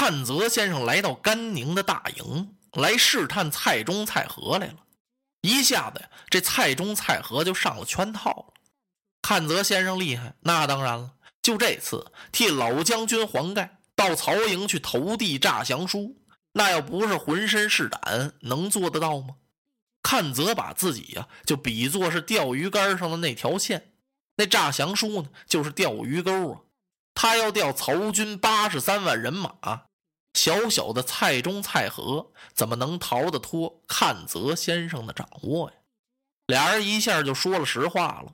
阚泽先生来到甘宁的大营，来试探蔡中、蔡和来了。一下子呀，这蔡中、蔡和就上了圈套了。阚泽先生厉害，那当然了。就这次替老将军黄盖到曹营去投递诈降书，那要不是浑身是胆，能做得到吗？阚泽把自己呀，就比作是钓鱼竿上的那条线，那诈降书呢，就是钓鱼钩啊。他要调曹军八十三万人马，小小的蔡中、蔡和怎么能逃得脱阚泽先生的掌握呀？俩人一下就说了实话了。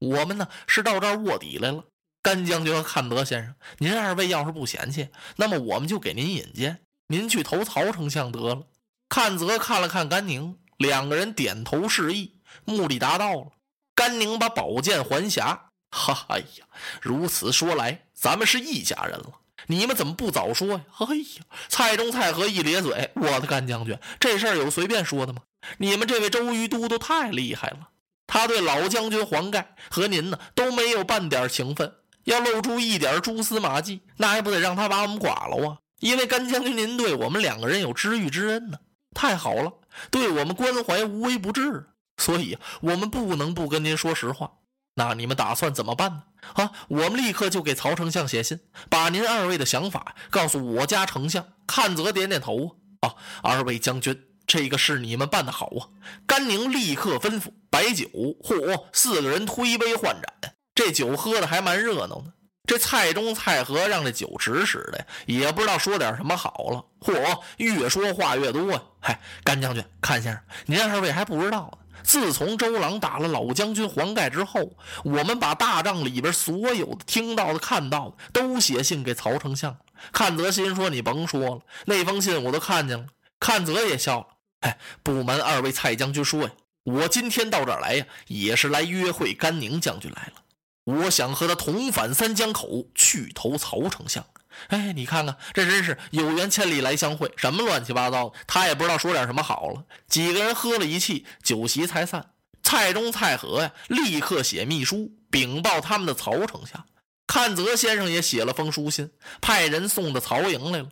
我们呢是到这儿卧底来了。甘将军和阚泽先生，您二位要是不嫌弃，那么我们就给您引荐，您去投曹丞相得了。阚泽看了看甘宁，两个人点头示意，目的达到了。甘宁把宝剑还匣。哈，哎呀，如此说来，咱们是一家人了。你们怎么不早说呀？哎呀，蔡中、蔡和一咧嘴，我的干将军，这事儿有随便说的吗？你们这位周瑜都督太厉害了，他对老将军黄盖和您呢都没有半点情分，要露出一点蛛丝马迹，那还不得让他把我们剐了啊？因为干将军您对我们两个人有知遇之恩呢，太好了，对我们关怀无微不至，所以我们不能不跟您说实话。那你们打算怎么办呢？啊，我们立刻就给曹丞相写信，把您二位的想法告诉我家丞相。看泽点点头啊，二位将军，这个事你们办得好啊！甘宁立刻吩咐摆酒，嚯，四个人推杯换盏，这酒喝的还蛮热闹呢。这蔡中、蔡和让这酒指使的，也不知道说点什么好了，嚯，越说话越多呀！嗨，甘将军、看先生，您二位还不知道呢。自从周郎打了老将军黄盖之后，我们把大帐里边所有的听到的、看到的都写信给曹丞相。阚泽心说：“你甭说了，那封信我都看见了。”阚泽也笑了：“哎，不瞒二位蔡将军说呀，我今天到这儿来呀，也是来约会甘宁将军来了。我想和他同返三江口，去投曹丞相。”哎，你看看，这真是有缘千里来相会，什么乱七八糟的，他也不知道说点什么好了。几个人喝了一气，酒席才散。蔡中、蔡和呀，立刻写密书禀报他们的曹丞相。阚泽先生也写了封书信，派人送到曹营来了。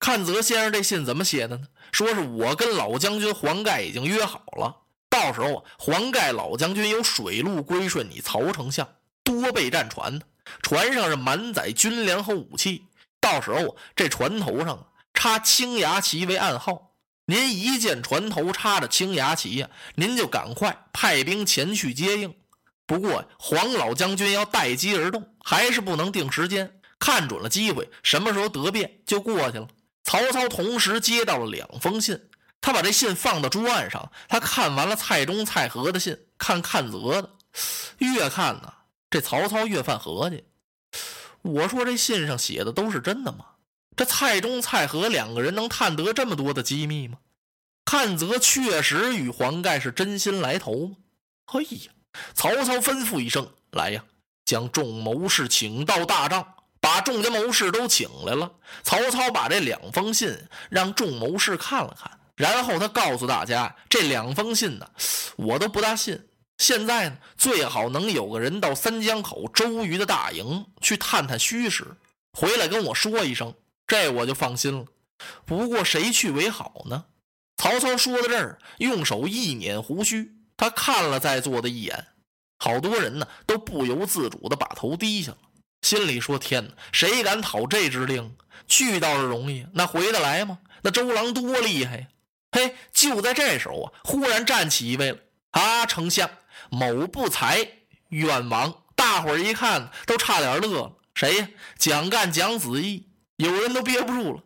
阚泽先生这信怎么写的呢？说是我跟老将军黄盖已经约好了，到时候啊，黄盖老将军有水路归顺你曹丞相，多备战船呢，船上是满载军粮和武器。到时候这船头上插青牙旗为暗号，您一见船头插着青牙旗呀，您就赶快派兵前去接应。不过黄老将军要待机而动，还是不能定时间，看准了机会，什么时候得便就过去了。曹操同时接到了两封信，他把这信放到桌案上，他看完了蔡中、蔡和的信，看看泽的，越看呢，这曹操越犯合计。我说这信上写的都是真的吗？这蔡中、蔡和两个人能探得这么多的机密吗？阚泽确实与黄盖是真心来投吗？嘿呀！曹操吩咐一声：“来呀，将众谋士请到大帐，把众家谋士都请来了。”曹操把这两封信让众谋士看了看，然后他告诉大家：“这两封信呢，我都不大信。”现在呢，最好能有个人到三江口周瑜的大营去探探虚实，回来跟我说一声，这我就放心了。不过谁去为好呢？曹操说到这儿，用手一捻胡须，他看了在座的一眼，好多人呢都不由自主的把头低下了，心里说：天哪，谁敢讨这支令？去倒是容易，那回得来吗？那周郎多厉害呀！嘿，就在这时候啊，忽然站起一位了，啊，丞相。某不才冤枉！大伙儿一看，都差点乐了。谁呀？蒋干、蒋子义。有人都憋不住了，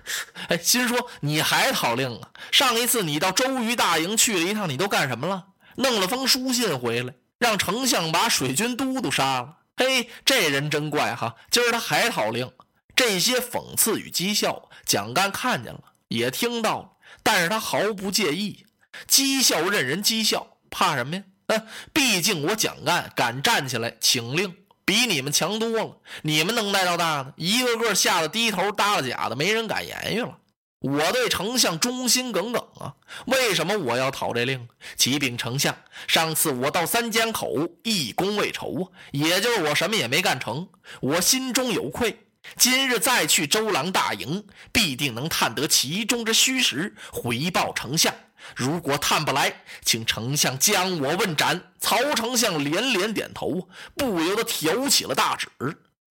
哎，心说你还讨令啊？上一次你到周瑜大营去了一趟，你都干什么了？弄了封书信回来，让丞相把水军都督杀了。嘿，这人真怪哈！今儿他还讨令。这些讽刺与讥笑，蒋干看见了，也听到了，但是他毫不介意。讥笑任人讥笑，怕什么呀？嗯，毕竟我蒋干敢站起来请令，比你们强多了。你们能耐到大呢，一个个吓得低头耷拉假的，没人敢言语了。我对丞相忠心耿耿啊，为什么我要讨这令？启禀丞相，上次我到三江口，一功未酬啊，也就是我什么也没干成，我心中有愧。今日再去周郎大营，必定能探得其中之虚实，回报丞相。如果探不来，请丞相将我问斩。曹丞相连连点头，不由得挑起了大指：“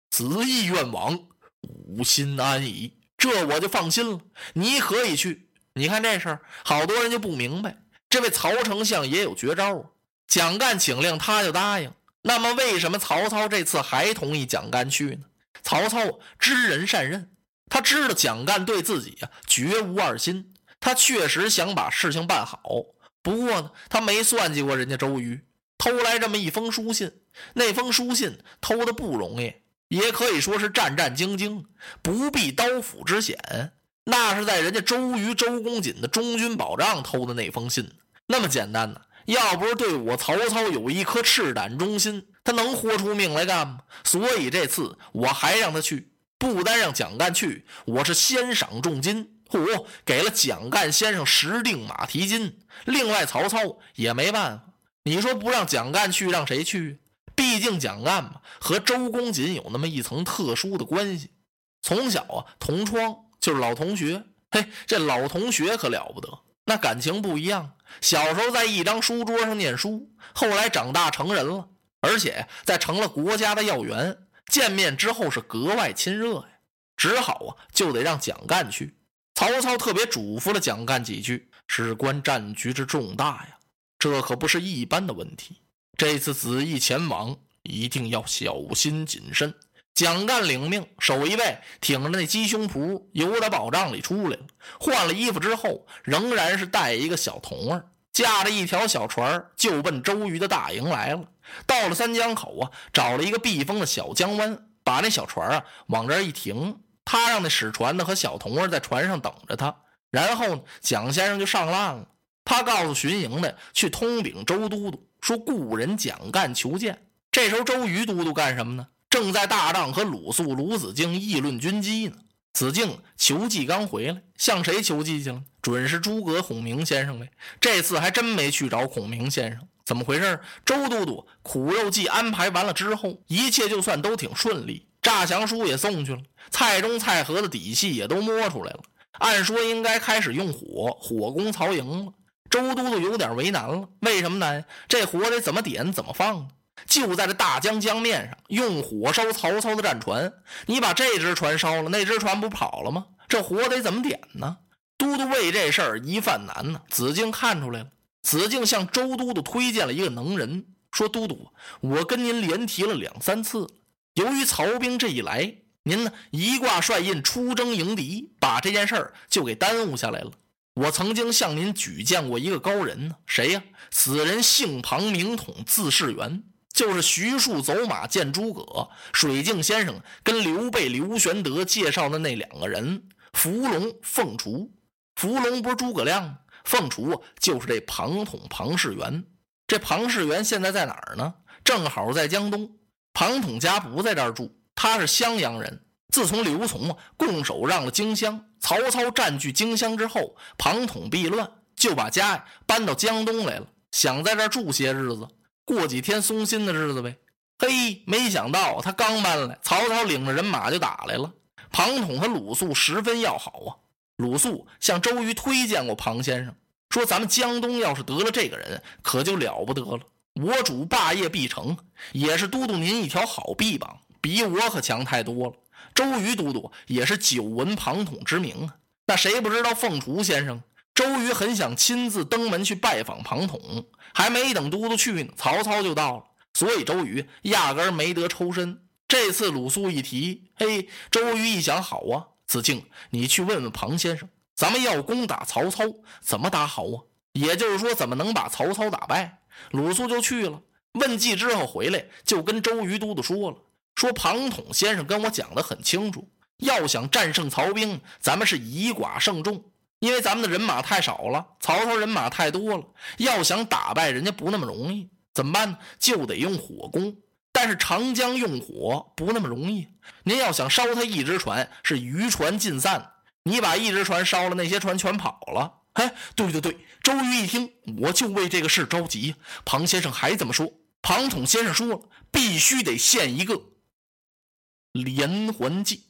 子义愿往，吾心安矣。这我就放心了。你可以去。你看这事儿，好多人就不明白，这位曹丞相也有绝招啊。蒋干请令，他就答应。那么，为什么曹操这次还同意蒋干去呢？曹操知人善任，他知道蒋干对自己啊绝无二心，他确实想把事情办好。不过呢，他没算计过人家周瑜，偷来这么一封书信。那封书信偷的不容易，也可以说是战战兢兢，不避刀斧之险。那是在人家周瑜、周公瑾的中军保障偷的那封信，那么简单呢？要不是对我曹操有一颗赤胆忠心，他能豁出命来干吗？所以这次我还让他去，不单让蒋干去，我是先赏重金，嚯，给了蒋干先生十锭马蹄金。另外，曹操也没办法，你说不让蒋干去，让谁去？毕竟蒋干嘛，和周公瑾有那么一层特殊的关系，从小啊同窗，就是老同学。嘿，这老同学可了不得，那感情不一样。小时候在一张书桌上念书，后来长大成人了，而且在成了国家的要员，见面之后是格外亲热呀。只好啊，就得让蒋干去。曹操特别嘱咐了蒋干几句，事关战局之重大呀，这可不是一般的问题。这次子义前往，一定要小心谨慎。蒋干领命，守一卫挺着那鸡胸脯，由他保障里出来了。换了衣服之后，仍然是带一个小童儿，驾着一条小船，就奔周瑜的大营来了。到了三江口啊，找了一个避风的小江湾，把那小船啊往这儿一停。他让那使船的和小童儿在船上等着他。然后呢，蒋先生就上岸了。他告诉巡营的去通禀周都督，说故人蒋干求见。这时候周瑜都督干什么呢？正在大帐和鲁肃、鲁子敬议论军机呢。子敬求计刚回来，向谁求计去了？准是诸葛孔明先生呗。这次还真没去找孔明先生，怎么回事？周都督苦肉计安排完了之后，一切就算都挺顺利，诈降书也送去了，蔡中、蔡和的底细也都摸出来了。按说应该开始用火火攻曹营了。周都督有点为难了，为什么呢？这火得怎么点，怎么放呢？就在这大江江面上用火烧曹操的战船，你把这只船烧了，那只船不跑了吗？这火得怎么点呢？都督为这事儿一犯难呢。子敬看出来了，子敬向周都督推荐了一个能人，说：“都督，我跟您连提了两三次，由于曹兵这一来，您呢一挂帅印出征迎敌，把这件事儿就给耽误下来了。我曾经向您举荐过一个高人呢，谁呀？此人姓庞，名统，字士元。”就是徐庶走马见诸葛，水镜先生跟刘备、刘玄德介绍的那两个人，伏龙、凤雏。伏龙不是诸葛亮？凤雏就是这庞统、庞士元。这庞士元现在在哪儿呢？正好在江东。庞统家不在这儿住，他是襄阳人。自从刘琮啊拱手让了荆襄，曹操占据荆襄之后，庞统避乱，就把家搬到江东来了，想在这儿住些日子。过几天松心的日子呗。嘿，没想到他刚搬来，曹操领着人马就打来了。庞统和鲁肃十分要好啊。鲁肃向周瑜推荐过庞先生，说咱们江东要是得了这个人，可就了不得了。我主霸业必成，也是都督您一条好臂膀，比我可强太多了。周瑜都督也是久闻庞统之名啊。那谁不知道凤雏先生？周瑜很想亲自登门去拜访庞统。还没等都督去呢，曹操就到了，所以周瑜压根没得抽身。这次鲁肃一提，嘿，周瑜一想，好啊，子敬，你去问问庞先生，咱们要攻打曹操，怎么打好啊？也就是说，怎么能把曹操打败？鲁肃就去了，问计之后回来，就跟周瑜都督说了，说庞统先生跟我讲的很清楚，要想战胜曹兵，咱们是以寡胜众。因为咱们的人马太少了，曹操人马太多了，要想打败人家不那么容易。怎么办呢？就得用火攻。但是长江用火不那么容易。您要想烧他一只船，是渔船尽散。你把一只船烧了，那些船全跑了。哎，对对对，周瑜一听，我就为这个事着急。庞先生还这么说？庞统先生说了，必须得献一个连环计。